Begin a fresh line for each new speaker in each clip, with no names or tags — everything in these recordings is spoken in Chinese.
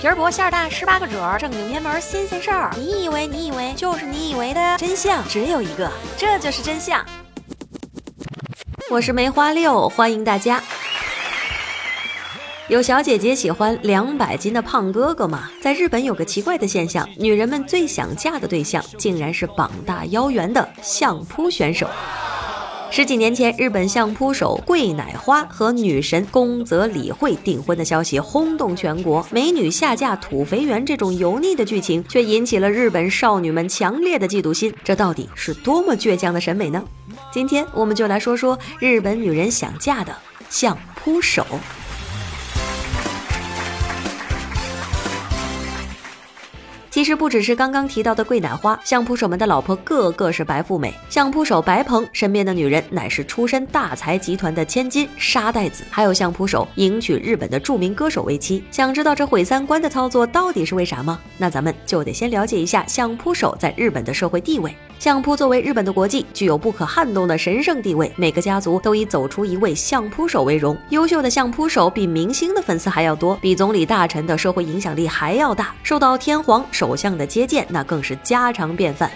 皮儿薄馅儿大，十八个褶儿，正经偏门新鲜事儿。你以为你以为就是你以为的真相只有一个，这就是真相。我是梅花六，欢迎大家。有小姐姐喜欢两百斤的胖哥哥吗？在日本有个奇怪的现象，女人们最想嫁的对象竟然是膀大腰圆的相扑选手。十几年前，日本相扑手桂乃花和女神宫泽理惠订婚的消息轰动全国，美女下嫁土肥圆这种油腻的剧情，却引起了日本少女们强烈的嫉妒心。这到底是多么倔强的审美呢？今天我们就来说说日本女人想嫁的相扑手。其实不只是刚刚提到的桂乃花，相扑手们的老婆个个是白富美。相扑手白鹏身边的女人乃是出身大财集团的千金沙袋子，还有相扑手迎娶日本的著名歌手为妻。想知道这毁三观的操作到底是为啥吗？那咱们就得先了解一下相扑手在日本的社会地位。相扑作为日本的国际，具有不可撼动的神圣地位。每个家族都以走出一位相扑手为荣。优秀的相扑手比明星的粉丝还要多，比总理大臣的社会影响力还要大，受到天皇首相的接见，那更是家常便饭。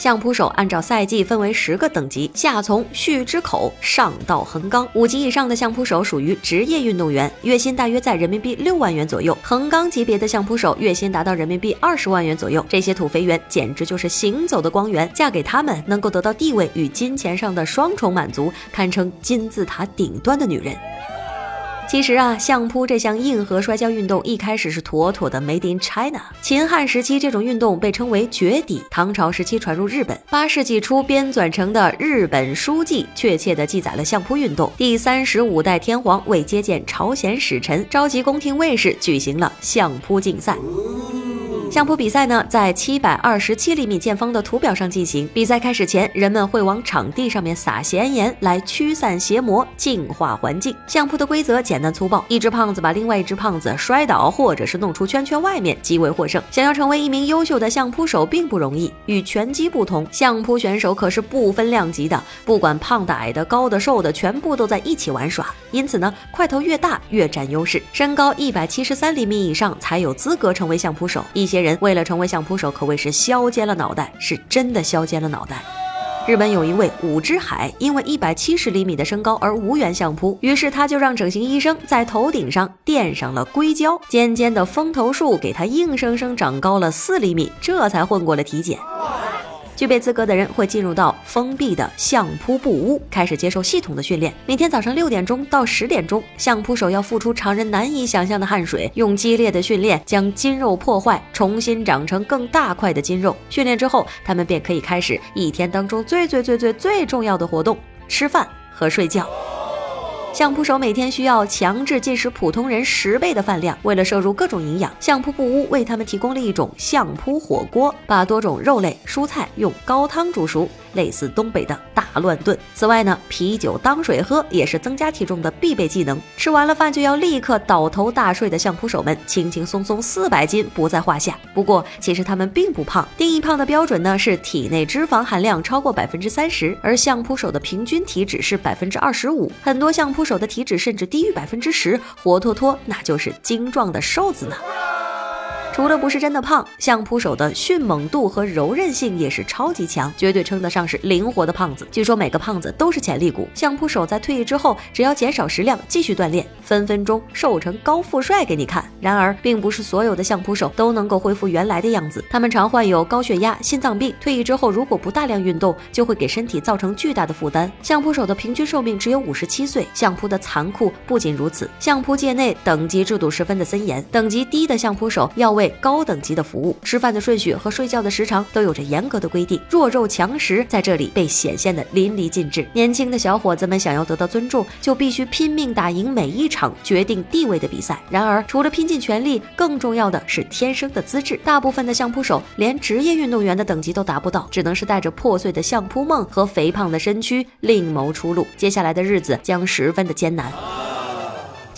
相扑手按照赛季分为十个等级，下从旭之口，上到横纲。五级以上的相扑手属于职业运动员，月薪大约在人民币六万元左右。横纲级别的相扑手月薪达到人民币二十万元左右。这些土肥圆简直就是行走的光源，嫁给他们能够得到地位与金钱上的双重满足，堪称金字塔顶端的女人。其实啊，相扑这项硬核摔跤运动一开始是妥妥的 Made in China。秦汉时期，这种运动被称为绝底；唐朝时期传入日本，八世纪初编纂成的《日本书记》确切地记载了相扑运动。第三十五代天皇为接见朝鲜使臣，召集宫廷卫士，举行了相扑竞赛。相扑比赛呢，在七百二十七厘米见方的图表上进行。比赛开始前，人们会往场地上面撒咸盐，来驱散邪魔，净化环境。相扑的规则简单粗暴：一只胖子把另外一只胖子摔倒，或者是弄出圈圈外面，即为获胜。想要成为一名优秀的相扑手并不容易。与拳击不同，相扑选手可是不分量级的，不管胖的、矮的、高的、瘦的，全部都在一起玩耍。因此呢，块头越大越占优势。身高一百七十三厘米以上才有资格成为相扑手。一些人为了成为相扑手，可谓是削尖了脑袋，是真的削尖了脑袋。日本有一位武之海，因为一百七十厘米的身高而无缘相扑，于是他就让整形医生在头顶上垫上了硅胶，尖尖的风头术给他硬生生长高了四厘米，这才混过了体检。具备资格的人会进入到封闭的相扑布屋，开始接受系统的训练。每天早上六点钟到十点钟，相扑手要付出常人难以想象的汗水，用激烈的训练将筋肉破坏，重新长成更大块的筋肉。训练之后，他们便可以开始一天当中最最最最最重要的活动——吃饭和睡觉。相扑手每天需要强制进食普通人十倍的饭量，为了摄入各种营养，相扑部屋为他们提供了一种相扑火锅，把多种肉类、蔬菜用高汤煮熟。类似东北的大乱炖。此外呢，啤酒当水喝也是增加体重的必备技能。吃完了饭就要立刻倒头大睡的相扑手们，轻轻松松四百斤不在话下。不过，其实他们并不胖。定义胖的标准呢是体内脂肪含量超过百分之三十，而相扑手的平均体脂是百分之二十五。很多相扑手的体脂甚至低于百分之十，活脱脱那就是精壮的瘦子呢。除了不是真的胖，相扑手的迅猛度和柔韧性也是超级强，绝对称得上是灵活的胖子。据说每个胖子都是潜力股。相扑手在退役之后，只要减少食量，继续锻炼，分分钟瘦成高富帅给你看。然而，并不是所有的相扑手都能够恢复原来的样子，他们常患有高血压、心脏病。退役之后，如果不大量运动，就会给身体造成巨大的负担。相扑手的平均寿命只有五十七岁。相扑的残酷不仅如此，相扑界内等级制度十分的森严，等级低的相扑手要为高等级的服务，吃饭的顺序和睡觉的时长都有着严格的规定，弱肉强食在这里被显现的淋漓尽致。年轻的小伙子们想要得到尊重，就必须拼命打赢每一场决定地位的比赛。然而，除了拼尽全力，更重要的是天生的资质。大部分的相扑手连职业运动员的等级都达不到，只能是带着破碎的相扑梦和肥胖的身躯另谋出路。接下来的日子将十分的艰难。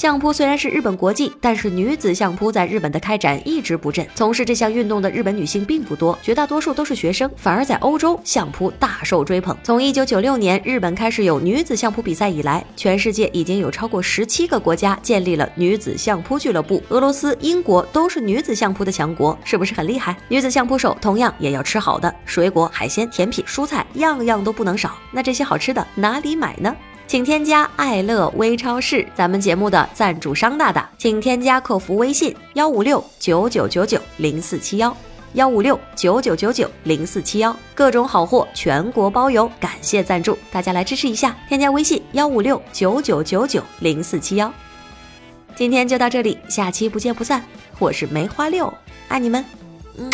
相扑虽然是日本国际，但是女子相扑在日本的开展一直不振，从事这项运动的日本女性并不多，绝大多数都是学生。反而在欧洲，相扑大受追捧。从一九九六年日本开始有女子相扑比赛以来，全世界已经有超过十七个国家建立了女子相扑俱乐部。俄罗斯、英国都是女子相扑的强国，是不是很厉害？女子相扑手同样也要吃好的，水果、海鲜、甜品、蔬菜，样样都不能少。那这些好吃的哪里买呢？请添加爱乐微超市，咱们节目的赞助商大大，请添加客服微信幺五六九九九九零四七幺幺五六九九九九零四七幺，各种好货全国包邮，感谢赞助，大家来支持一下，添加微信幺五六九九九九零四七幺。今天就到这里，下期不见不散。我是梅花六，爱你们，嗯。